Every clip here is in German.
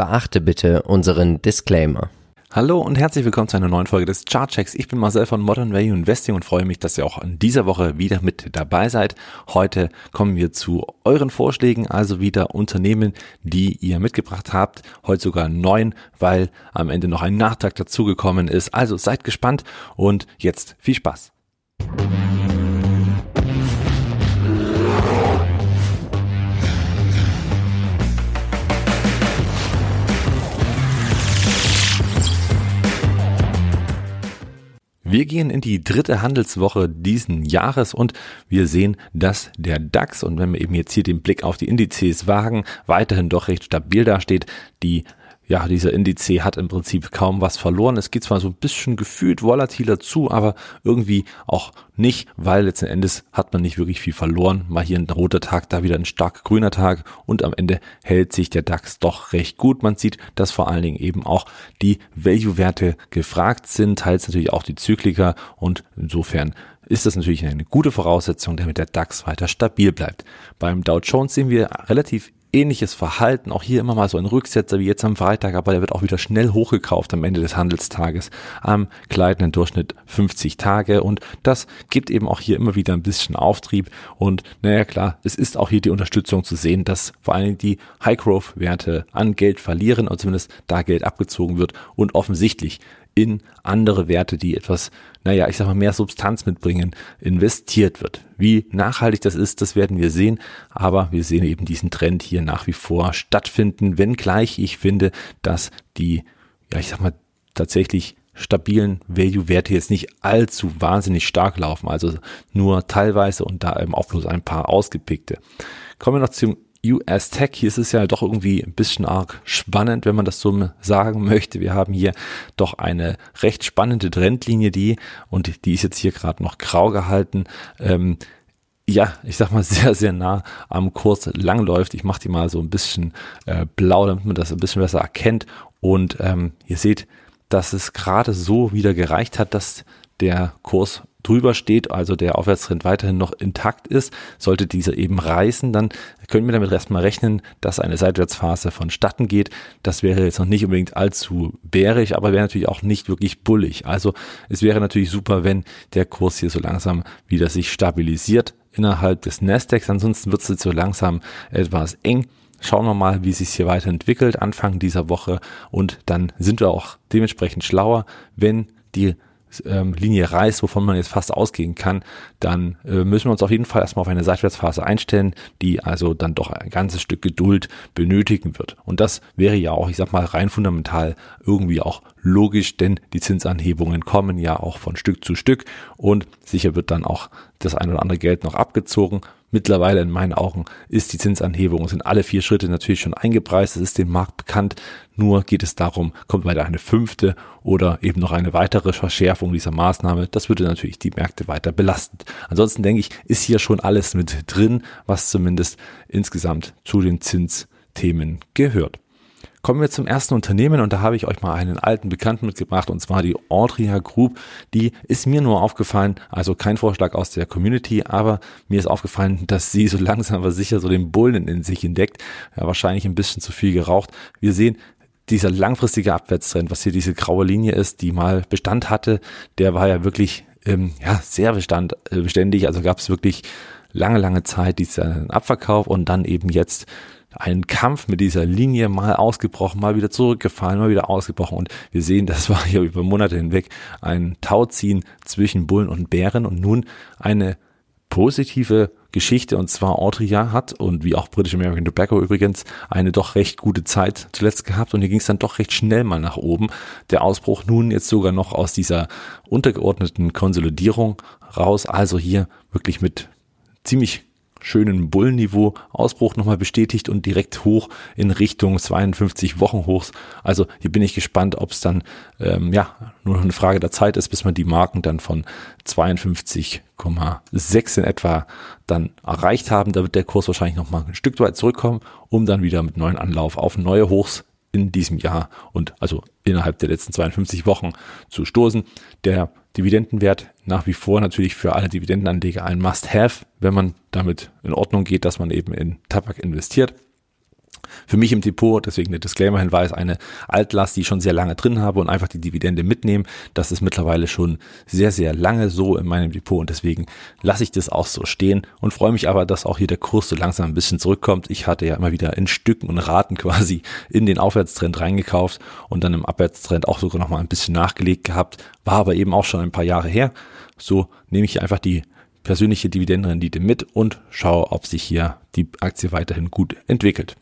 Beachte bitte unseren Disclaimer. Hallo und herzlich willkommen zu einer neuen Folge des Chartchecks. Ich bin Marcel von Modern Value Investing und freue mich, dass ihr auch in dieser Woche wieder mit dabei seid. Heute kommen wir zu euren Vorschlägen, also wieder Unternehmen, die ihr mitgebracht habt. Heute sogar neun, weil am Ende noch ein Nachtrag dazugekommen ist. Also seid gespannt und jetzt viel Spaß. Wir gehen in die dritte Handelswoche diesen Jahres und wir sehen, dass der DAX und wenn wir eben jetzt hier den Blick auf die Indizes wagen, weiterhin doch recht stabil dasteht. Die ja, dieser Indiz hat im Prinzip kaum was verloren. Es geht zwar so ein bisschen gefühlt volatiler zu, aber irgendwie auch nicht, weil letzten Endes hat man nicht wirklich viel verloren. Mal hier ein roter Tag, da wieder ein stark grüner Tag und am Ende hält sich der DAX doch recht gut. Man sieht, dass vor allen Dingen eben auch die Value-Werte gefragt sind, teils natürlich auch die Zykliker und insofern ist das natürlich eine gute Voraussetzung, damit der DAX weiter stabil bleibt. Beim Dow Jones sehen wir relativ ähnliches Verhalten. Auch hier immer mal so ein Rücksetzer wie jetzt am Freitag, aber der wird auch wieder schnell hochgekauft am Ende des Handelstages am gleitenden Durchschnitt 50 Tage und das gibt eben auch hier immer wieder ein bisschen Auftrieb und naja klar, es ist auch hier die Unterstützung zu sehen, dass vor allen Dingen die High-Growth-Werte an Geld verlieren, oder zumindest da Geld abgezogen wird und offensichtlich in andere Werte, die etwas, naja, ich sag mal, mehr Substanz mitbringen, investiert wird. Wie nachhaltig das ist, das werden wir sehen, aber wir sehen eben diesen Trend hier nach wie vor stattfinden, wenngleich ich finde, dass die, ja, ich sag mal, tatsächlich stabilen Value-Werte jetzt nicht allzu wahnsinnig stark laufen, also nur teilweise und da eben auch bloß ein paar ausgepickte. Kommen wir noch zum US Tech. Hier ist es ja doch irgendwie ein bisschen arg spannend, wenn man das so sagen möchte. Wir haben hier doch eine recht spannende Trendlinie, die, und die ist jetzt hier gerade noch grau gehalten, ähm, ja, ich sag mal, sehr, sehr nah am Kurs langläuft. Ich mache die mal so ein bisschen äh, blau, damit man das ein bisschen besser erkennt. Und ähm, ihr seht, dass es gerade so wieder gereicht hat, dass der Kurs drüber steht, also der Aufwärtstrend weiterhin noch intakt ist, sollte dieser eben reißen, dann können wir damit erstmal rechnen, dass eine Seitwärtsphase vonstatten geht. Das wäre jetzt noch nicht unbedingt allzu bärig, aber wäre natürlich auch nicht wirklich bullig. Also es wäre natürlich super, wenn der Kurs hier so langsam wieder sich stabilisiert innerhalb des Nasdaqs. Ansonsten wird es jetzt so langsam etwas eng. Schauen wir mal, wie sich hier weiterentwickelt Anfang dieser Woche und dann sind wir auch dementsprechend schlauer, wenn die ähm, Linie reißt, wovon man jetzt fast ausgehen kann, dann äh, müssen wir uns auf jeden Fall erstmal auf eine Seitwärtsphase einstellen, die also dann doch ein ganzes Stück Geduld benötigen wird. Und das wäre ja auch, ich sag mal, rein fundamental irgendwie auch logisch, denn die Zinsanhebungen kommen ja auch von Stück zu Stück und sicher wird dann auch das ein oder andere Geld noch abgezogen. Mittlerweile in meinen Augen ist die Zinsanhebung, sind alle vier Schritte natürlich schon eingepreist, es ist dem Markt bekannt. Nur geht es darum, kommt weiter eine fünfte oder eben noch eine weitere Verschärfung dieser Maßnahme. Das würde natürlich die Märkte weiter belasten. Ansonsten denke ich, ist hier schon alles mit drin, was zumindest insgesamt zu den Zinsthemen gehört. Kommen wir zum ersten Unternehmen und da habe ich euch mal einen alten Bekannten mitgebracht und zwar die Audria Group. Die ist mir nur aufgefallen, also kein Vorschlag aus der Community, aber mir ist aufgefallen, dass sie so langsam aber sicher so den Bullen in sich entdeckt. Ja, wahrscheinlich ein bisschen zu viel geraucht. Wir sehen, dieser langfristige Abwärtstrend, was hier diese graue Linie ist, die mal Bestand hatte, der war ja wirklich ähm, ja, sehr bestand, äh, beständig. Also gab es wirklich lange, lange Zeit diesen Abverkauf und dann eben jetzt einen Kampf mit dieser Linie mal ausgebrochen, mal wieder zurückgefallen, mal wieder ausgebrochen. Und wir sehen, das war hier über Monate hinweg ein Tauziehen zwischen Bullen und Bären. Und nun eine positive Geschichte. Und zwar Audria hat und wie auch British American Tobacco übrigens eine doch recht gute Zeit zuletzt gehabt. Und hier ging es dann doch recht schnell mal nach oben. Der Ausbruch nun jetzt sogar noch aus dieser untergeordneten Konsolidierung raus, also hier wirklich mit ziemlich schönen Bullenniveau Ausbruch nochmal bestätigt und direkt hoch in Richtung 52 Wochen hochs. Also hier bin ich gespannt, ob es dann ähm, ja nur noch eine Frage der Zeit ist, bis man die Marken dann von 52,6 in etwa dann erreicht haben. Da wird der Kurs wahrscheinlich nochmal ein Stück weit zurückkommen, um dann wieder mit neuen Anlauf auf neue Hochs in diesem Jahr und also innerhalb der letzten 52 Wochen zu stoßen. Der Dividendenwert nach wie vor natürlich für alle Dividendenanleger ein Must-Have, wenn man damit in Ordnung geht, dass man eben in Tabak investiert. Für mich im Depot, deswegen der Disclaimer-Hinweis, eine Altlast, die ich schon sehr lange drin habe und einfach die Dividende mitnehmen. Das ist mittlerweile schon sehr, sehr lange so in meinem Depot und deswegen lasse ich das auch so stehen und freue mich aber, dass auch hier der Kurs so langsam ein bisschen zurückkommt. Ich hatte ja immer wieder in Stücken und Raten quasi in den Aufwärtstrend reingekauft und dann im Abwärtstrend auch sogar noch mal ein bisschen nachgelegt gehabt, war aber eben auch schon ein paar Jahre her. So nehme ich einfach die persönliche Dividendenrendite mit und schaue, ob sich hier die Aktie weiterhin gut entwickelt.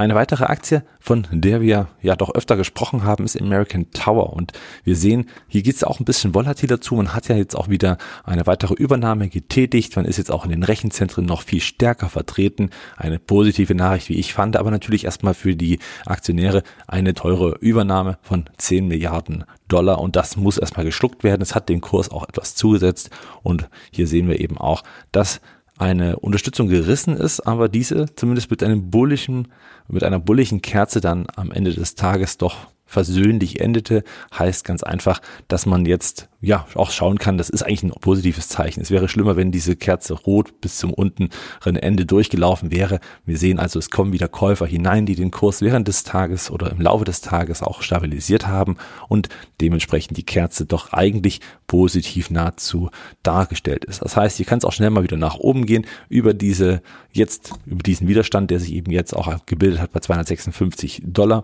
Eine weitere Aktie, von der wir ja doch öfter gesprochen haben, ist American Tower. Und wir sehen, hier geht es auch ein bisschen volatiler zu. Man hat ja jetzt auch wieder eine weitere Übernahme getätigt. Man ist jetzt auch in den Rechenzentren noch viel stärker vertreten. Eine positive Nachricht, wie ich fand, aber natürlich erstmal für die Aktionäre eine teure Übernahme von 10 Milliarden Dollar und das muss erstmal geschluckt werden. Es hat den Kurs auch etwas zugesetzt und hier sehen wir eben auch, dass eine Unterstützung gerissen ist, aber diese zumindest mit einem bullischen, mit einer bulligen Kerze dann am Ende des Tages doch versöhnlich endete, heißt ganz einfach, dass man jetzt ja auch schauen kann, das ist eigentlich ein positives Zeichen. Es wäre schlimmer, wenn diese Kerze rot bis zum unteren Ende durchgelaufen wäre. Wir sehen also, es kommen wieder Käufer hinein, die den Kurs während des Tages oder im Laufe des Tages auch stabilisiert haben und dementsprechend die Kerze doch eigentlich positiv nahezu dargestellt ist. Das heißt, hier kann es auch schnell mal wieder nach oben gehen über diese jetzt über diesen Widerstand, der sich eben jetzt auch gebildet hat bei 256 Dollar.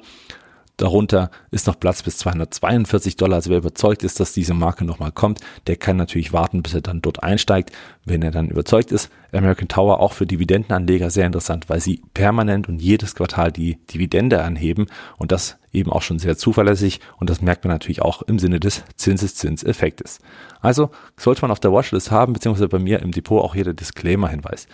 Darunter ist noch Platz bis 242 Dollar. Also wer überzeugt ist, dass diese Marke nochmal kommt, der kann natürlich warten, bis er dann dort einsteigt. Wenn er dann überzeugt ist, American Tower auch für Dividendenanleger sehr interessant, weil sie permanent und jedes Quartal die Dividende anheben und das eben auch schon sehr zuverlässig und das merkt man natürlich auch im Sinne des Zinseszinseffektes. Also sollte man auf der Watchlist haben, beziehungsweise bei mir im Depot auch hier der Disclaimer-Hinweis.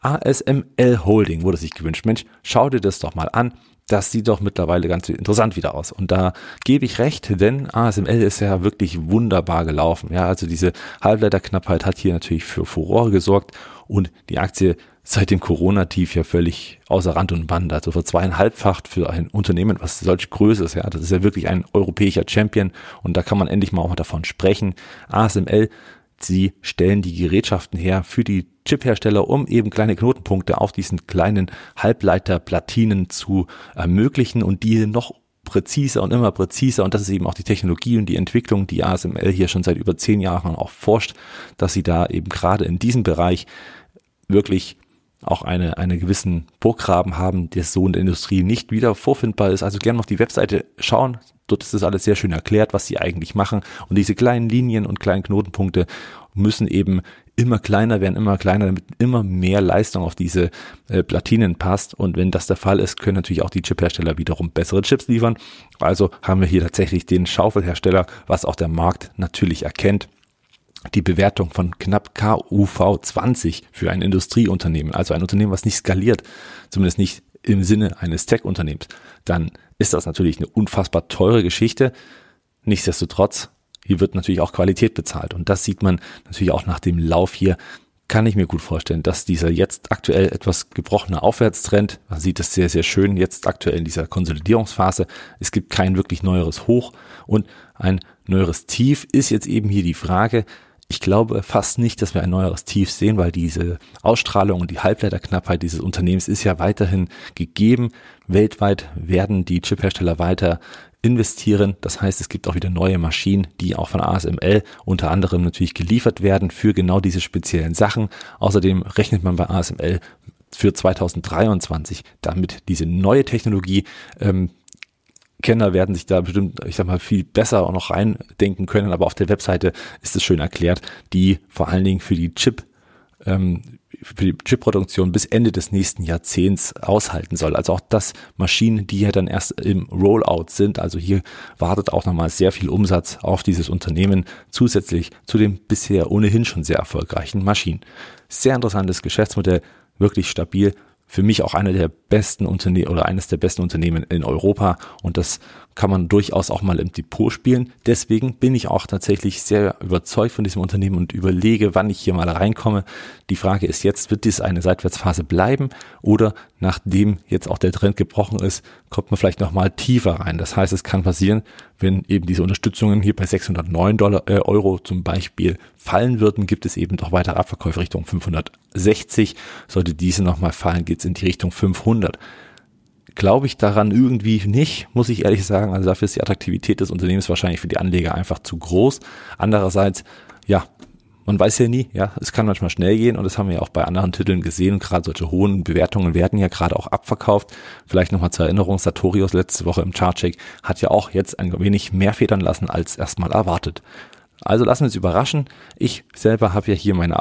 ASML Holding wurde sich gewünscht. Mensch, schau dir das doch mal an das sieht doch mittlerweile ganz interessant wieder aus. Und da gebe ich recht, denn ASML ist ja wirklich wunderbar gelaufen. Ja, also diese Halbleiterknappheit hat hier natürlich für Furore gesorgt und die Aktie seit dem Corona-Tief ja völlig außer Rand und Band. Also für zweieinhalbfacht für ein Unternehmen, was solch Größe ist. Ja, das ist ja wirklich ein europäischer Champion und da kann man endlich mal auch davon sprechen. ASML Sie stellen die Gerätschaften her für die Chip-Hersteller, um eben kleine Knotenpunkte auf diesen kleinen Halbleiterplatinen zu ermöglichen und die noch präziser und immer präziser und das ist eben auch die Technologie und die Entwicklung, die ASML hier schon seit über zehn Jahren auch forscht, dass sie da eben gerade in diesem Bereich wirklich auch eine, eine gewissen Burggraben haben, der so in der Industrie nicht wieder vorfindbar ist. Also gerne auf die Webseite schauen. Dort ist das alles sehr schön erklärt, was sie eigentlich machen. Und diese kleinen Linien und kleinen Knotenpunkte müssen eben immer kleiner werden, immer kleiner, damit immer mehr Leistung auf diese äh, Platinen passt. Und wenn das der Fall ist, können natürlich auch die Chiphersteller wiederum bessere Chips liefern. Also haben wir hier tatsächlich den Schaufelhersteller, was auch der Markt natürlich erkennt die Bewertung von knapp KUV 20 für ein Industrieunternehmen, also ein Unternehmen, was nicht skaliert, zumindest nicht im Sinne eines Tech-Unternehmens, dann ist das natürlich eine unfassbar teure Geschichte. Nichtsdestotrotz, hier wird natürlich auch Qualität bezahlt und das sieht man natürlich auch nach dem Lauf hier kann ich mir gut vorstellen, dass dieser jetzt aktuell etwas gebrochene Aufwärtstrend, man sieht es sehr, sehr schön jetzt aktuell in dieser Konsolidierungsphase, es gibt kein wirklich neueres Hoch und ein neueres Tief ist jetzt eben hier die Frage, ich glaube fast nicht, dass wir ein neueres Tief sehen, weil diese Ausstrahlung und die Halbleiterknappheit dieses Unternehmens ist ja weiterhin gegeben. Weltweit werden die Chiphersteller weiter investieren. Das heißt, es gibt auch wieder neue Maschinen, die auch von ASML unter anderem natürlich geliefert werden für genau diese speziellen Sachen. Außerdem rechnet man bei ASML für 2023 damit diese neue Technologie ähm, Kenner werden sich da bestimmt, ich sag mal, viel besser auch noch reindenken können, aber auf der Webseite ist es schön erklärt, die vor allen Dingen für die Chip, ähm, für die Chipproduktion bis Ende des nächsten Jahrzehnts aushalten soll. Also auch das Maschinen, die ja dann erst im Rollout sind. Also hier wartet auch nochmal sehr viel Umsatz auf dieses Unternehmen zusätzlich zu den bisher ohnehin schon sehr erfolgreichen Maschinen. Sehr interessantes Geschäftsmodell, wirklich stabil für mich auch einer der besten Unternehmen oder eines der besten Unternehmen in Europa und das kann man durchaus auch mal im Depot spielen. Deswegen bin ich auch tatsächlich sehr überzeugt von diesem Unternehmen und überlege, wann ich hier mal reinkomme. Die Frage ist jetzt, wird dies eine Seitwärtsphase bleiben oder nachdem jetzt auch der Trend gebrochen ist, kommt man vielleicht nochmal tiefer rein. Das heißt, es kann passieren, wenn eben diese Unterstützungen hier bei 609 Dollar, äh, Euro zum Beispiel fallen würden, gibt es eben doch weitere Abverkäufe Richtung 560. Sollte diese nochmal fallen, geht es in die Richtung 500. glaube ich daran irgendwie nicht, muss ich ehrlich sagen. Also dafür ist die Attraktivität des Unternehmens wahrscheinlich für die Anleger einfach zu groß. Andererseits, ja, man weiß ja nie, ja, es kann manchmal schnell gehen und das haben wir ja auch bei anderen Titeln gesehen gerade solche hohen Bewertungen werden ja gerade auch abverkauft. Vielleicht nochmal zur Erinnerung, Sartorius letzte Woche im Chartcheck hat ja auch jetzt ein wenig mehr federn lassen als erstmal erwartet. Also lassen wir uns überraschen. Ich selber habe ja hier meine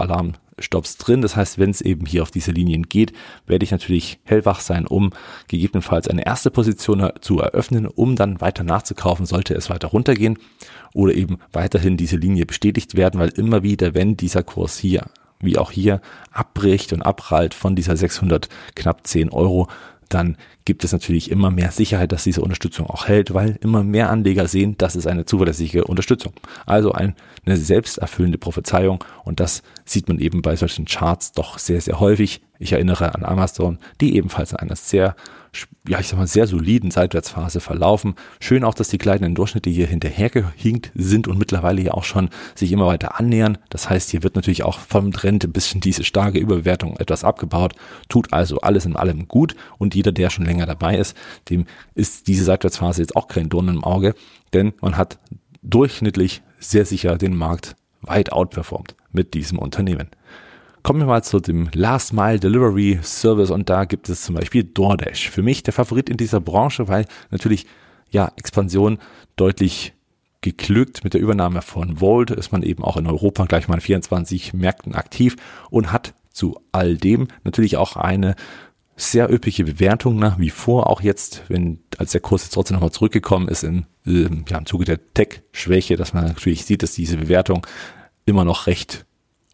Alarmstops drin. Das heißt, wenn es eben hier auf diese Linien geht, werde ich natürlich hellwach sein, um gegebenenfalls eine erste Position zu eröffnen, um dann weiter nachzukaufen, sollte es weiter runtergehen oder eben weiterhin diese Linie bestätigt werden, weil immer wieder, wenn dieser Kurs hier wie auch hier abbricht und abprallt von dieser 600 knapp 10 Euro, dann gibt es natürlich immer mehr Sicherheit, dass diese Unterstützung auch hält, weil immer mehr Anleger sehen, das ist eine zuverlässige Unterstützung. Also eine selbsterfüllende Prophezeiung und das sieht man eben bei solchen Charts doch sehr, sehr häufig. Ich erinnere an Amazon, die ebenfalls einer sehr ja, ich sag mal, sehr soliden Seitwärtsphase verlaufen. Schön auch, dass die kleinen Durchschnitte hier hinterhergehinkt sind und mittlerweile ja auch schon sich immer weiter annähern. Das heißt, hier wird natürlich auch vom Trend ein bisschen diese starke Überbewertung etwas abgebaut. Tut also alles in allem gut und jeder, der schon länger dabei ist, dem ist diese Seitwärtsphase jetzt auch kein Dorn im Auge, denn man hat durchschnittlich sehr sicher den Markt weit outperformt mit diesem Unternehmen. Kommen wir mal zu dem Last Mile Delivery Service und da gibt es zum Beispiel DoorDash. Für mich der Favorit in dieser Branche, weil natürlich ja Expansion deutlich geglückt mit der Übernahme von Volt ist man eben auch in Europa gleich mal in 24 Märkten aktiv und hat zu all dem natürlich auch eine sehr üppige Bewertung nach wie vor, auch jetzt, wenn als der Kurs jetzt trotzdem nochmal zurückgekommen ist in, ähm, ja, im Zuge der Tech-Schwäche, dass man natürlich sieht, dass diese Bewertung immer noch recht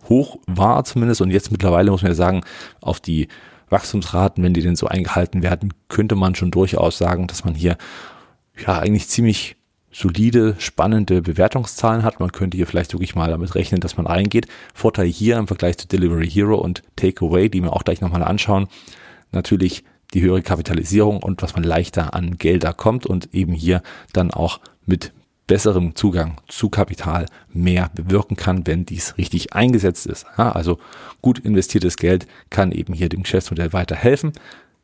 hoch war zumindest und jetzt mittlerweile muss man ja sagen, auf die Wachstumsraten, wenn die denn so eingehalten werden, könnte man schon durchaus sagen, dass man hier ja eigentlich ziemlich solide, spannende Bewertungszahlen hat. Man könnte hier vielleicht wirklich mal damit rechnen, dass man reingeht. Vorteil hier im Vergleich zu Delivery Hero und Takeaway, die wir auch gleich nochmal anschauen, natürlich die höhere Kapitalisierung und was man leichter an Gelder kommt und eben hier dann auch mit besserem Zugang zu Kapital mehr bewirken kann, wenn dies richtig eingesetzt ist. Ja, also gut investiertes Geld kann eben hier dem Geschäftsmodell weiterhelfen.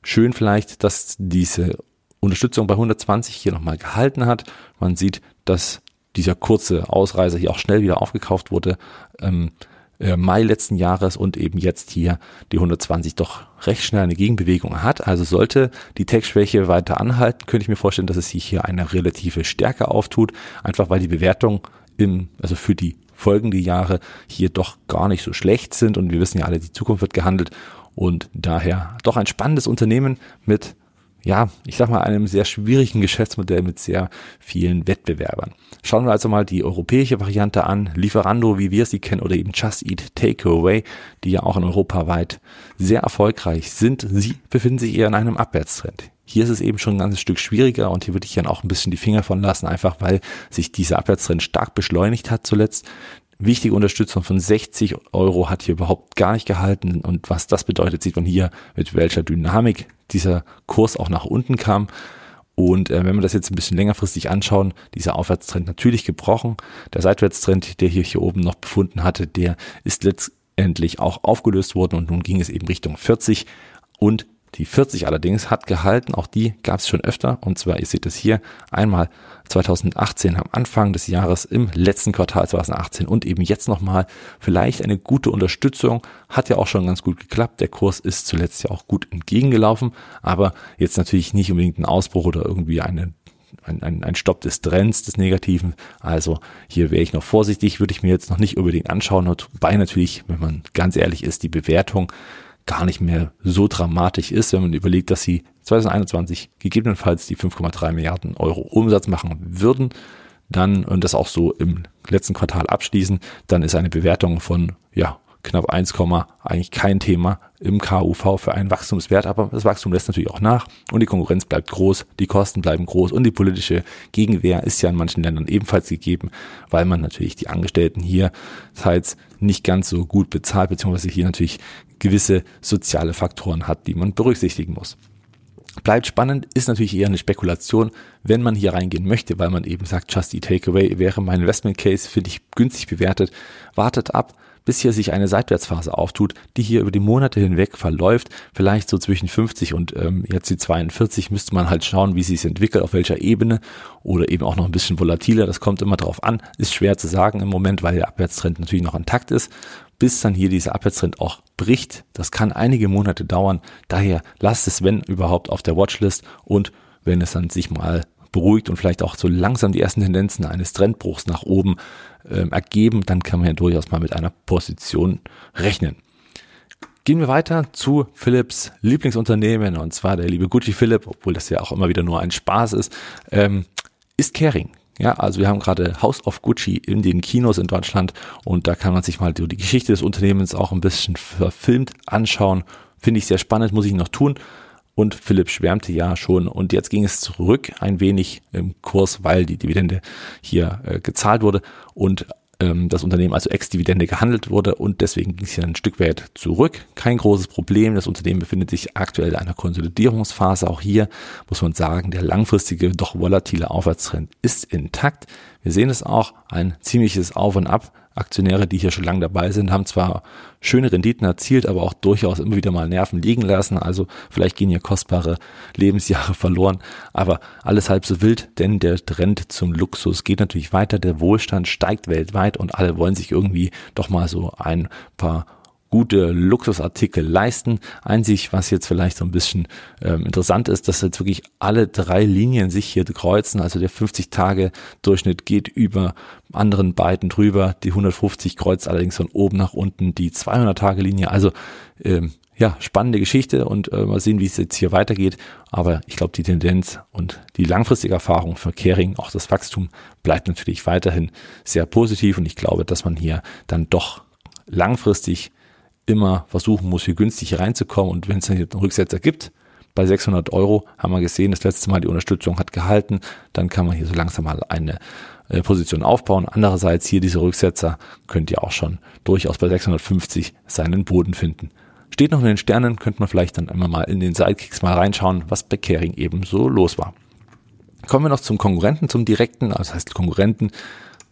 Schön vielleicht, dass diese Unterstützung bei 120 hier nochmal gehalten hat. Man sieht, dass dieser kurze Ausreißer hier auch schnell wieder aufgekauft wurde. Ähm, äh, Mai letzten Jahres und eben jetzt hier die 120 doch recht schnell eine Gegenbewegung hat. Also sollte die Tech-Schwäche weiter anhalten, könnte ich mir vorstellen, dass es sich hier eine relative Stärke auftut, einfach weil die Bewertung im, also für die folgende Jahre hier doch gar nicht so schlecht sind. Und wir wissen ja alle, die Zukunft wird gehandelt. Und daher doch ein spannendes Unternehmen mit ja, ich sag mal, einem sehr schwierigen Geschäftsmodell mit sehr vielen Wettbewerbern. Schauen wir also mal die europäische Variante an, Lieferando, wie wir sie kennen, oder eben Just Eat Takeaway, die ja auch in Europa weit sehr erfolgreich sind. Sie befinden sich eher in einem Abwärtstrend. Hier ist es eben schon ein ganzes Stück schwieriger und hier würde ich dann auch ein bisschen die Finger von lassen, einfach weil sich dieser Abwärtstrend stark beschleunigt hat zuletzt wichtige Unterstützung von 60 Euro hat hier überhaupt gar nicht gehalten. Und was das bedeutet, sieht man hier, mit welcher Dynamik dieser Kurs auch nach unten kam. Und äh, wenn wir das jetzt ein bisschen längerfristig anschauen, dieser Aufwärtstrend natürlich gebrochen. Der Seitwärtstrend, der hier, hier oben noch befunden hatte, der ist letztendlich auch aufgelöst worden und nun ging es eben Richtung 40 und die 40 allerdings hat gehalten, auch die gab es schon öfter. Und zwar, ihr seht es hier, einmal 2018 am Anfang des Jahres, im letzten Quartal 2018 und eben jetzt nochmal vielleicht eine gute Unterstützung. Hat ja auch schon ganz gut geklappt. Der Kurs ist zuletzt ja auch gut entgegengelaufen, aber jetzt natürlich nicht unbedingt ein Ausbruch oder irgendwie eine ein, ein, ein Stopp des Trends, des Negativen. Also hier wäre ich noch vorsichtig, würde ich mir jetzt noch nicht unbedingt anschauen. Wobei natürlich, wenn man ganz ehrlich ist, die Bewertung gar nicht mehr so dramatisch ist, wenn man überlegt, dass sie 2021 gegebenenfalls die 5,3 Milliarden Euro Umsatz machen würden, dann und das auch so im letzten Quartal abschließen, dann ist eine Bewertung von ja knapp 1, eigentlich kein Thema im KUV für einen Wachstumswert, aber das Wachstum lässt natürlich auch nach und die Konkurrenz bleibt groß, die Kosten bleiben groß und die politische Gegenwehr ist ja in manchen Ländern ebenfalls gegeben, weil man natürlich die Angestellten hier teils nicht ganz so gut bezahlt, beziehungsweise hier natürlich gewisse soziale Faktoren hat, die man berücksichtigen muss. Bleibt spannend, ist natürlich eher eine Spekulation, wenn man hier reingehen möchte, weil man eben sagt, Just Eat Takeaway wäre mein Investment Case, finde ich günstig bewertet. Wartet ab, bis hier sich eine Seitwärtsphase auftut, die hier über die Monate hinweg verläuft. Vielleicht so zwischen 50 und ähm, jetzt die 42 müsste man halt schauen, wie sie es entwickelt, auf welcher Ebene oder eben auch noch ein bisschen volatiler. Das kommt immer drauf an. Ist schwer zu sagen im Moment, weil der Abwärtstrend natürlich noch intakt ist bis dann hier dieser Abwärtstrend auch bricht. Das kann einige Monate dauern. Daher lasst es, wenn überhaupt, auf der Watchlist und wenn es dann sich mal beruhigt und vielleicht auch so langsam die ersten Tendenzen eines Trendbruchs nach oben äh, ergeben, dann kann man ja durchaus mal mit einer Position rechnen. Gehen wir weiter zu Philips Lieblingsunternehmen und zwar der liebe Gucci Philipp, obwohl das ja auch immer wieder nur ein Spaß ist, ähm, ist Caring. Ja, also wir haben gerade House of Gucci in den Kinos in Deutschland und da kann man sich mal die Geschichte des Unternehmens auch ein bisschen verfilmt anschauen. Finde ich sehr spannend, muss ich noch tun. Und Philipp schwärmte ja schon und jetzt ging es zurück ein wenig im Kurs, weil die Dividende hier äh, gezahlt wurde und ähm, das Unternehmen also ex-Dividende gehandelt wurde und deswegen ging es hier ein Stück weit zurück. Kein großes Problem. Das Unternehmen befindet sich aktuell in einer Konsolidierungsphase. Auch hier muss man sagen, der langfristige, doch volatile Aufwärtstrend ist intakt. Wir sehen es auch, ein ziemliches Auf und Ab Aktionäre, die hier schon lange dabei sind, haben zwar schöne Renditen erzielt, aber auch durchaus immer wieder mal Nerven liegen lassen. Also vielleicht gehen hier kostbare Lebensjahre verloren, aber alles halb so wild, denn der Trend zum Luxus geht natürlich weiter. Der Wohlstand steigt weltweit und alle wollen sich irgendwie doch mal so ein paar gute Luxusartikel leisten. Einzig, was jetzt vielleicht so ein bisschen ähm, interessant ist, dass jetzt wirklich alle drei Linien sich hier kreuzen. Also der 50-Tage-Durchschnitt geht über anderen beiden drüber. Die 150 kreuzt allerdings von oben nach unten die 200-Tage-Linie. Also ähm, ja, spannende Geschichte und äh, mal sehen, wie es jetzt hier weitergeht. Aber ich glaube, die Tendenz und die langfristige Erfahrung für Kering, auch das Wachstum, bleibt natürlich weiterhin sehr positiv und ich glaube, dass man hier dann doch langfristig immer versuchen muss, hier günstig reinzukommen. Und wenn es dann einen Rücksetzer gibt, bei 600 Euro haben wir gesehen, das letzte Mal die Unterstützung hat gehalten, dann kann man hier so langsam mal eine äh, Position aufbauen. Andererseits hier diese Rücksetzer könnt ihr auch schon durchaus bei 650 seinen Boden finden. Steht noch in den Sternen, könnte man vielleicht dann einmal mal in den Sidekicks mal reinschauen, was bei Caring eben so los war. Kommen wir noch zum Konkurrenten, zum direkten, also das heißt Konkurrenten,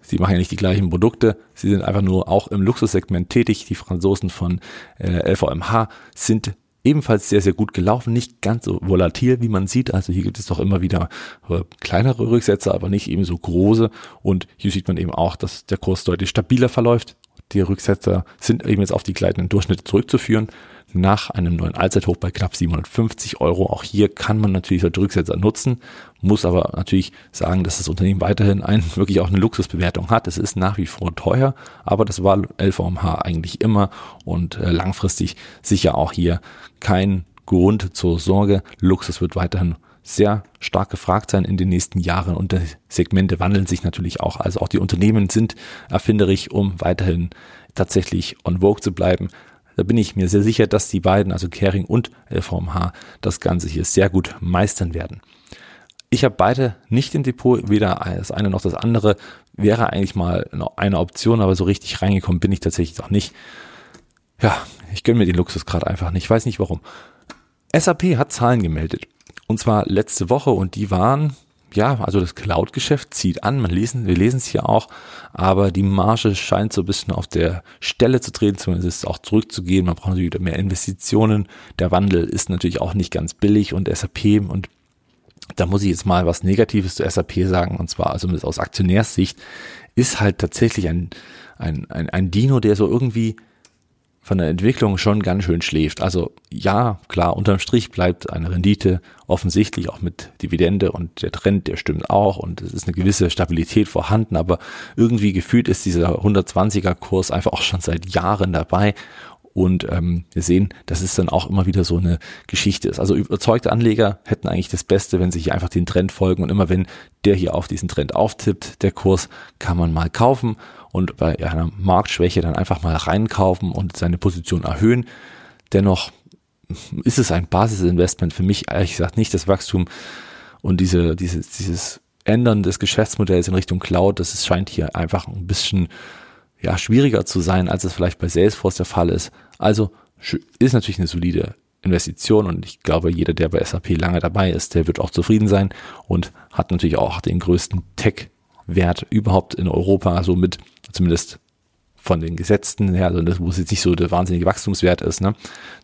Sie machen ja nicht die gleichen Produkte, sie sind einfach nur auch im Luxussegment tätig. Die Franzosen von äh, LVMH sind ebenfalls sehr, sehr gut gelaufen, nicht ganz so volatil, wie man sieht. Also hier gibt es doch immer wieder äh, kleinere Rücksätze, aber nicht eben so große. Und hier sieht man eben auch, dass der Kurs deutlich stabiler verläuft. Die Rücksetzer sind eben jetzt auf die gleitenden Durchschnitte zurückzuführen nach einem neuen Allzeithoch bei knapp 750 Euro. Auch hier kann man natürlich solche Rücksetzer nutzen, muss aber natürlich sagen, dass das Unternehmen weiterhin ein, wirklich auch eine Luxusbewertung hat. Es ist nach wie vor teuer, aber das war LVMH eigentlich immer und äh, langfristig sicher auch hier kein Grund zur Sorge. Luxus wird weiterhin sehr stark gefragt sein in den nächsten Jahren und die Segmente wandeln sich natürlich auch. Also auch die Unternehmen sind erfinderisch, um weiterhin tatsächlich on vogue zu bleiben. Da bin ich mir sehr sicher, dass die beiden, also Kering und LVMH, das Ganze hier sehr gut meistern werden. Ich habe beide nicht im Depot, weder das eine noch das andere. Wäre eigentlich mal eine Option, aber so richtig reingekommen bin ich tatsächlich noch nicht. Ja, ich gönne mir den Luxus gerade einfach nicht. Ich weiß nicht warum. SAP hat Zahlen gemeldet. Und zwar letzte Woche und die waren ja, also das Cloud-Geschäft zieht an, man lesen, wir lesen es hier auch, aber die Marge scheint so ein bisschen auf der Stelle zu treten, zumindest auch zurückzugehen. Man braucht natürlich wieder mehr Investitionen. Der Wandel ist natürlich auch nicht ganz billig und SAP und da muss ich jetzt mal was Negatives zu SAP sagen, und zwar also aus Aktionärssicht ist halt tatsächlich ein, ein, ein, ein Dino, der so irgendwie von der Entwicklung schon ganz schön schläft. Also ja, klar, unterm Strich bleibt eine Rendite offensichtlich auch mit Dividende und der Trend, der stimmt auch und es ist eine gewisse Stabilität vorhanden, aber irgendwie gefühlt ist dieser 120er Kurs einfach auch schon seit Jahren dabei und ähm, wir sehen, dass es dann auch immer wieder so eine Geschichte ist. Also überzeugte Anleger hätten eigentlich das Beste, wenn sie hier einfach den Trend folgen und immer wenn der hier auf diesen Trend auftippt, der Kurs, kann man mal kaufen und bei einer Marktschwäche dann einfach mal reinkaufen und seine Position erhöhen. Dennoch ist es ein Basisinvestment für mich ehrlich gesagt nicht das Wachstum und diese, dieses, dieses Ändern des Geschäftsmodells in Richtung Cloud, das ist, scheint hier einfach ein bisschen ja, schwieriger zu sein, als es vielleicht bei Salesforce der Fall ist. Also ist natürlich eine solide Investition und ich glaube, jeder, der bei SAP lange dabei ist, der wird auch zufrieden sein und hat natürlich auch den größten Tech-Wert überhaupt in Europa, also mit zumindest von den Gesetzen her, also das, wo es jetzt nicht so der wahnsinnige Wachstumswert ist, ne,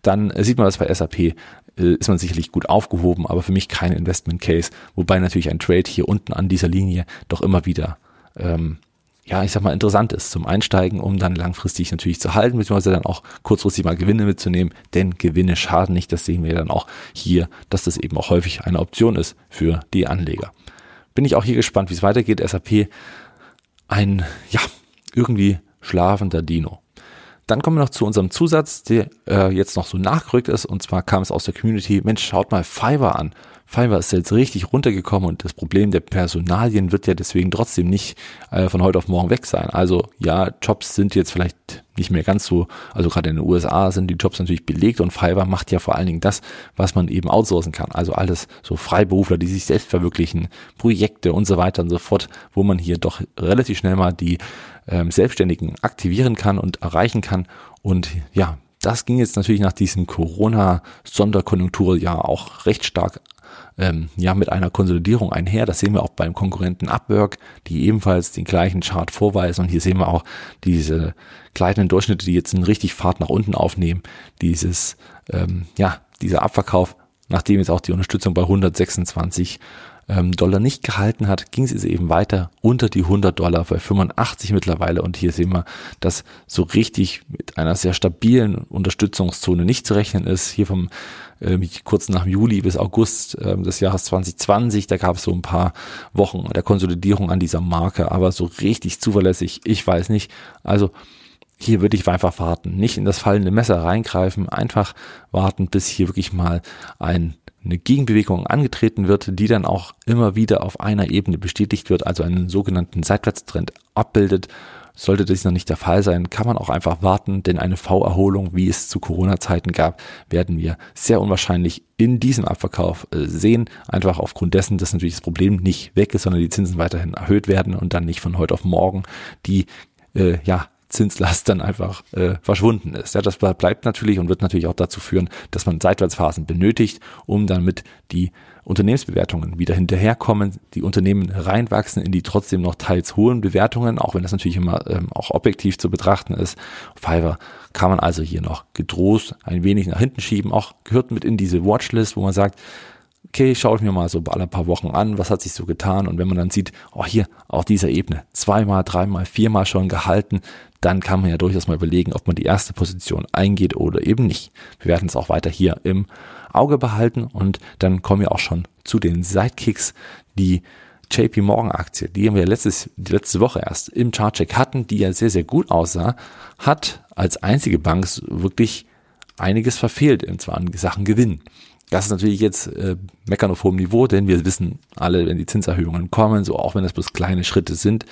dann sieht man das bei SAP, äh, ist man sicherlich gut aufgehoben, aber für mich kein Investment Case, wobei natürlich ein Trade hier unten an dieser Linie doch immer wieder ähm, ja, ich sag mal, interessant ist zum Einsteigen, um dann langfristig natürlich zu halten, beziehungsweise dann auch kurzfristig mal Gewinne mitzunehmen, denn Gewinne schaden nicht, das sehen wir dann auch hier, dass das eben auch häufig eine Option ist für die Anleger. Bin ich auch hier gespannt, wie es weitergeht. SAP, ein, ja, irgendwie schlafender Dino. Dann kommen wir noch zu unserem Zusatz, der äh, jetzt noch so nachgerückt ist. Und zwar kam es aus der Community, Mensch, schaut mal Fiverr an. Fiverr ist jetzt richtig runtergekommen und das Problem der Personalien wird ja deswegen trotzdem nicht äh, von heute auf morgen weg sein. Also ja, Jobs sind jetzt vielleicht nicht mehr ganz so, also gerade in den USA sind die Jobs natürlich belegt und Fiverr macht ja vor allen Dingen das, was man eben outsourcen kann. Also alles so Freiberufler, die sich selbst verwirklichen, Projekte und so weiter und so fort, wo man hier doch relativ schnell mal die ähm, Selbstständigen aktivieren kann und erreichen kann. Und ja, das ging jetzt natürlich nach diesem Corona-Sonderkonjunkturjahr auch recht stark ähm, ja mit einer Konsolidierung einher. Das sehen wir auch beim Konkurrenten Upwork, die ebenfalls den gleichen Chart vorweisen. Und hier sehen wir auch diese kleinen Durchschnitte, die jetzt einen richtig Fahrt nach unten aufnehmen. Dieses, ähm, ja, dieser Abverkauf, nachdem jetzt auch die Unterstützung bei 126 ähm, Dollar nicht gehalten hat, ging es eben weiter unter die 100 Dollar bei 85 mittlerweile. Und hier sehen wir, dass so richtig mit einer sehr stabilen Unterstützungszone nicht zu rechnen ist. Hier vom kurz nach Juli bis August äh, des Jahres 2020, da gab es so ein paar Wochen der Konsolidierung an dieser Marke, aber so richtig zuverlässig, ich weiß nicht. Also hier würde ich einfach warten, nicht in das fallende Messer reingreifen, einfach warten, bis hier wirklich mal ein eine Gegenbewegung angetreten wird, die dann auch immer wieder auf einer Ebene bestätigt wird, also einen sogenannten Seitwärtstrend abbildet. Sollte das noch nicht der Fall sein, kann man auch einfach warten, denn eine V-Erholung, wie es zu Corona-Zeiten gab, werden wir sehr unwahrscheinlich in diesem Abverkauf äh, sehen. Einfach aufgrund dessen, dass natürlich das Problem nicht weg ist, sondern die Zinsen weiterhin erhöht werden und dann nicht von heute auf morgen die äh, ja, Zinslast dann einfach äh, verschwunden ist. Ja, das bleibt natürlich und wird natürlich auch dazu führen, dass man Seitwärtsphasen benötigt, um damit die Unternehmensbewertungen wieder hinterherkommen, die Unternehmen reinwachsen in die trotzdem noch teils hohen Bewertungen, auch wenn das natürlich immer ähm, auch objektiv zu betrachten ist. Fiverr kann man also hier noch gedroht ein wenig nach hinten schieben, auch gehört mit in diese Watchlist, wo man sagt, okay, schaue ich mir mal so alle paar Wochen an, was hat sich so getan und wenn man dann sieht, oh hier auf dieser Ebene zweimal, dreimal, viermal schon gehalten, dann kann man ja durchaus mal überlegen, ob man die erste Position eingeht oder eben nicht. Wir werden es auch weiter hier im Auge behalten und dann kommen wir auch schon zu den Sidekicks, die JP Morgan Aktie, die wir letztes, die letzte Woche erst im Chartcheck hatten, die ja sehr, sehr gut aussah, hat als einzige Bank wirklich einiges verfehlt, und zwar an Sachen Gewinn. Das ist natürlich jetzt äh, meckern auf hohem Niveau, denn wir wissen alle, wenn die Zinserhöhungen kommen, so auch wenn das bloß kleine Schritte sind,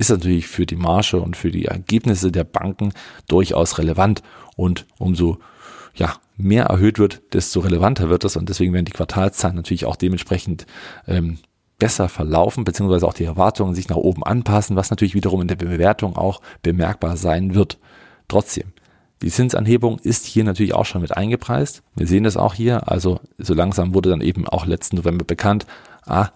ist natürlich für die Marge und für die Ergebnisse der Banken durchaus relevant. Und umso ja, mehr erhöht wird, desto relevanter wird es. Und deswegen werden die Quartalszahlen natürlich auch dementsprechend ähm, besser verlaufen, beziehungsweise auch die Erwartungen sich nach oben anpassen, was natürlich wiederum in der Bewertung auch bemerkbar sein wird. Trotzdem, die Zinsanhebung ist hier natürlich auch schon mit eingepreist. Wir sehen das auch hier. Also so langsam wurde dann eben auch letzten November bekannt, ah,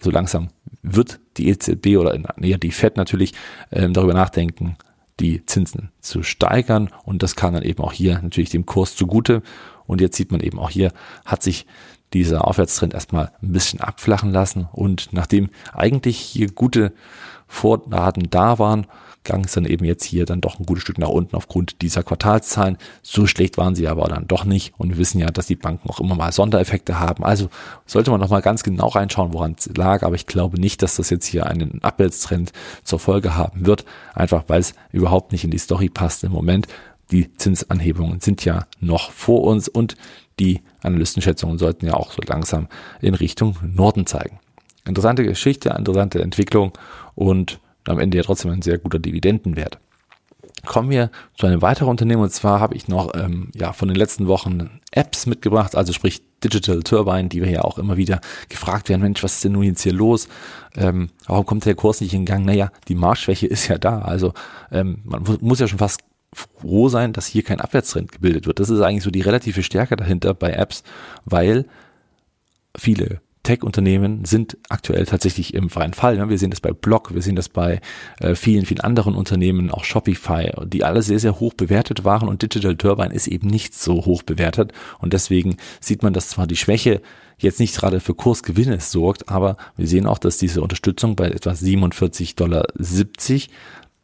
so langsam wird die EZB oder eher die FED natürlich ähm, darüber nachdenken, die Zinsen zu steigern. Und das kam dann eben auch hier natürlich dem Kurs zugute. Und jetzt sieht man eben auch hier hat sich dieser Aufwärtstrend erstmal ein bisschen abflachen lassen. Und nachdem eigentlich hier gute Vordaten da waren, gang es dann eben jetzt hier dann doch ein gutes Stück nach unten aufgrund dieser Quartalszahlen. So schlecht waren sie aber dann doch nicht. Und wir wissen ja, dass die Banken auch immer mal Sondereffekte haben. Also sollte man noch mal ganz genau reinschauen, woran es lag. Aber ich glaube nicht, dass das jetzt hier einen Abwärtstrend zur Folge haben wird. Einfach weil es überhaupt nicht in die Story passt im Moment. Die Zinsanhebungen sind ja noch vor uns und die Analystenschätzungen sollten ja auch so langsam in Richtung Norden zeigen. Interessante Geschichte, interessante Entwicklung und am Ende ja trotzdem ein sehr guter Dividendenwert. Kommen wir zu einem weiteren Unternehmen und zwar habe ich noch ähm, ja von den letzten Wochen Apps mitgebracht, also sprich Digital Turbine, die wir ja auch immer wieder gefragt werden, Mensch, was ist denn nun jetzt hier los? Ähm, warum kommt der Kurs nicht in Gang? Naja, die Marktschwäche ist ja da, also ähm, man muss ja schon fast froh sein, dass hier kein Abwärtstrend gebildet wird. Das ist eigentlich so die relative Stärke dahinter bei Apps, weil viele Tech-Unternehmen sind aktuell tatsächlich im freien Fall. Wir sehen das bei Block, wir sehen das bei äh, vielen, vielen anderen Unternehmen, auch Shopify, die alle sehr, sehr hoch bewertet waren und Digital Turbine ist eben nicht so hoch bewertet und deswegen sieht man, dass zwar die Schwäche jetzt nicht gerade für Kursgewinne sorgt, aber wir sehen auch, dass diese Unterstützung bei etwa 47,70 Dollar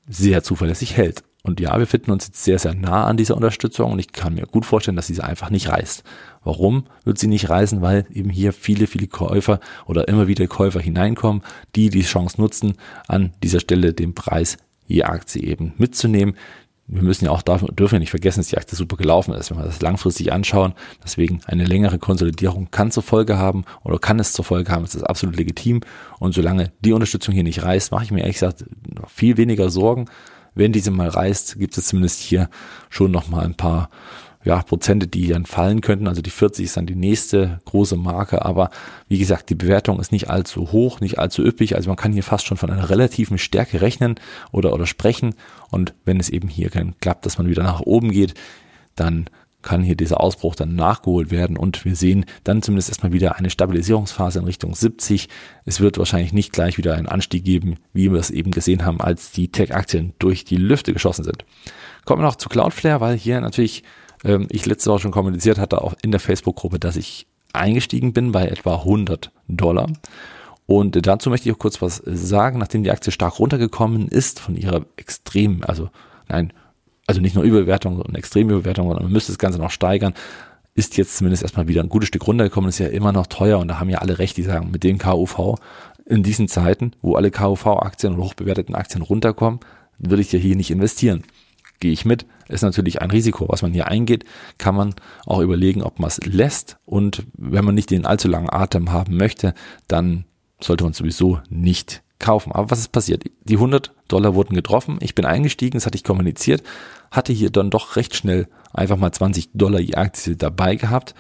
sehr zuverlässig hält. Und ja, wir finden uns jetzt sehr, sehr nah an dieser Unterstützung und ich kann mir gut vorstellen, dass diese einfach nicht reißt. Warum wird sie nicht reißen? Weil eben hier viele, viele Käufer oder immer wieder Käufer hineinkommen, die die Chance nutzen, an dieser Stelle den Preis je Aktie eben mitzunehmen. Wir müssen ja auch dürfen ja nicht vergessen, dass die Aktie super gelaufen ist, wenn wir das langfristig anschauen. Deswegen eine längere Konsolidierung kann zur Folge haben oder kann es zur Folge haben. Es ist absolut legitim. Und solange die Unterstützung hier nicht reißt, mache ich mir ehrlich gesagt viel weniger Sorgen. Wenn diese mal reißt, gibt es zumindest hier schon noch mal ein paar ja, Prozente, die dann fallen könnten. Also die 40 ist dann die nächste große Marke. Aber wie gesagt, die Bewertung ist nicht allzu hoch, nicht allzu üppig. Also man kann hier fast schon von einer relativen Stärke rechnen oder, oder sprechen. Und wenn es eben hier klappt, dass man wieder nach oben geht, dann kann hier dieser Ausbruch dann nachgeholt werden und wir sehen dann zumindest erstmal wieder eine Stabilisierungsphase in Richtung 70. Es wird wahrscheinlich nicht gleich wieder einen Anstieg geben, wie wir es eben gesehen haben, als die Tech-Aktien durch die Lüfte geschossen sind. Kommen wir noch zu Cloudflare, weil hier natürlich ähm, ich letzte Woche schon kommuniziert hatte, auch in der Facebook-Gruppe, dass ich eingestiegen bin bei etwa 100 Dollar. Und dazu möchte ich auch kurz was sagen, nachdem die Aktie stark runtergekommen ist von ihrer extrem, also nein, also nicht nur Überbewertung, sondern extreme Überbewertung, sondern man müsste das Ganze noch steigern, ist jetzt zumindest erstmal wieder ein gutes Stück runtergekommen, ist ja immer noch teuer und da haben ja alle recht, die sagen, mit dem KUV in diesen Zeiten, wo alle KUV-Aktien und hochbewerteten Aktien runterkommen, würde ich ja hier nicht investieren gehe ich mit. Ist natürlich ein Risiko, was man hier eingeht. Kann man auch überlegen, ob man es lässt. Und wenn man nicht den allzu langen Atem haben möchte, dann sollte man sowieso nicht kaufen. Aber was ist passiert? Die 100 Dollar wurden getroffen. Ich bin eingestiegen, das hatte ich kommuniziert, hatte hier dann doch recht schnell einfach mal 20 Dollar die Aktie dabei gehabt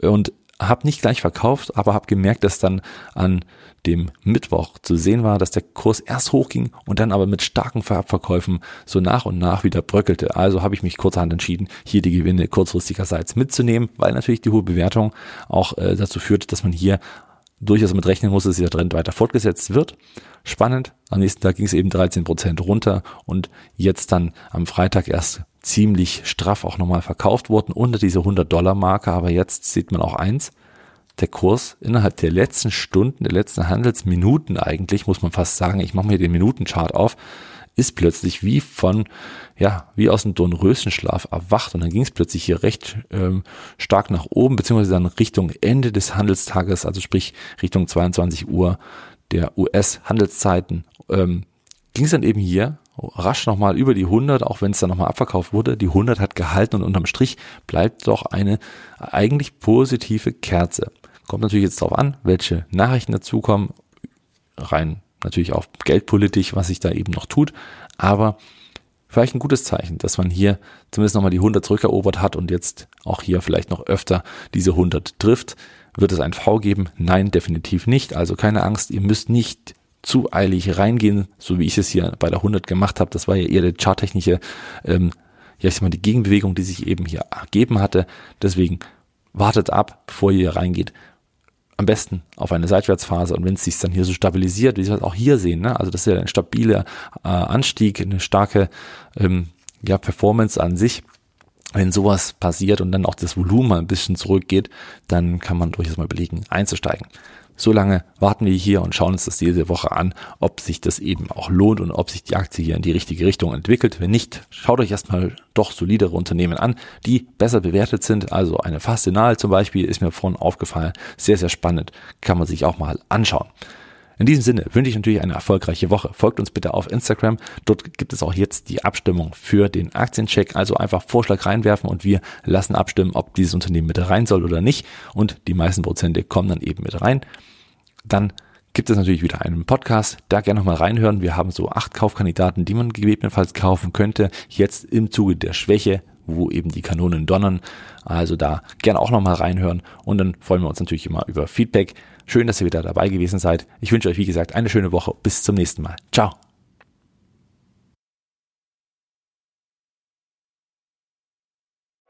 und habe nicht gleich verkauft, aber habe gemerkt, dass dann an dem Mittwoch zu sehen war, dass der Kurs erst hochging und dann aber mit starken Verabverkäufen so nach und nach wieder bröckelte. Also habe ich mich kurzerhand entschieden, hier die Gewinne kurzfristigerseits mitzunehmen, weil natürlich die hohe Bewertung auch äh, dazu führt, dass man hier durchaus mit rechnen muss, dass dieser Trend weiter fortgesetzt wird. Spannend, am nächsten Tag ging es eben 13 Prozent runter und jetzt dann am Freitag erst ziemlich straff auch nochmal verkauft worden unter diese 100 Dollar Marke, aber jetzt sieht man auch eins, der Kurs innerhalb der letzten Stunden, der letzten Handelsminuten eigentlich, muss man fast sagen, ich mache mir den Minutenchart auf, ist plötzlich wie von, ja, wie aus einem Dornröschenschlaf erwacht. Und dann ging es plötzlich hier recht ähm, stark nach oben, beziehungsweise dann Richtung Ende des Handelstages, also sprich Richtung 22 Uhr der US-Handelszeiten, ähm, ging es dann eben hier rasch nochmal über die 100, auch wenn es dann nochmal abverkauft wurde. Die 100 hat gehalten und unterm Strich bleibt doch eine eigentlich positive Kerze. Kommt natürlich jetzt darauf an, welche Nachrichten dazukommen, rein natürlich auch geldpolitisch, was sich da eben noch tut, aber vielleicht ein gutes Zeichen, dass man hier zumindest nochmal die 100 zurückerobert hat und jetzt auch hier vielleicht noch öfter diese 100 trifft. Wird es ein V geben? Nein, definitiv nicht. Also keine Angst, ihr müsst nicht zu eilig reingehen, so wie ich es hier bei der 100 gemacht habe. Das war ja eher der charttechnische, ähm, ja ich sag mal, die Gegenbewegung, die sich eben hier ergeben hatte. Deswegen wartet ab, bevor ihr hier reingeht am besten auf eine Seitwärtsphase und wenn es sich dann hier so stabilisiert, wie wir es auch hier sehen, ne? also das ist ja ein stabiler äh, Anstieg, eine starke ähm, ja, Performance an sich. Wenn sowas passiert und dann auch das Volumen mal ein bisschen zurückgeht, dann kann man durchaus mal belegen, einzusteigen. Solange warten wir hier und schauen uns das diese Woche an, ob sich das eben auch lohnt und ob sich die Aktie hier in die richtige Richtung entwickelt. Wenn nicht, schaut euch erstmal doch solidere Unternehmen an, die besser bewertet sind. Also eine Faszinal zum Beispiel ist mir vorhin aufgefallen. Sehr, sehr spannend. Kann man sich auch mal anschauen. In diesem Sinne wünsche ich natürlich eine erfolgreiche Woche. Folgt uns bitte auf Instagram. Dort gibt es auch jetzt die Abstimmung für den Aktiencheck. Also einfach Vorschlag reinwerfen und wir lassen abstimmen, ob dieses Unternehmen mit rein soll oder nicht. Und die meisten Prozente kommen dann eben mit rein. Dann gibt es natürlich wieder einen Podcast. Da gerne nochmal reinhören. Wir haben so acht Kaufkandidaten, die man gegebenenfalls kaufen könnte. Jetzt im Zuge der Schwäche, wo eben die Kanonen donnern. Also da gerne auch nochmal reinhören. Und dann freuen wir uns natürlich immer über Feedback. Schön, dass ihr wieder dabei gewesen seid. Ich wünsche euch, wie gesagt, eine schöne Woche. Bis zum nächsten Mal. Ciao.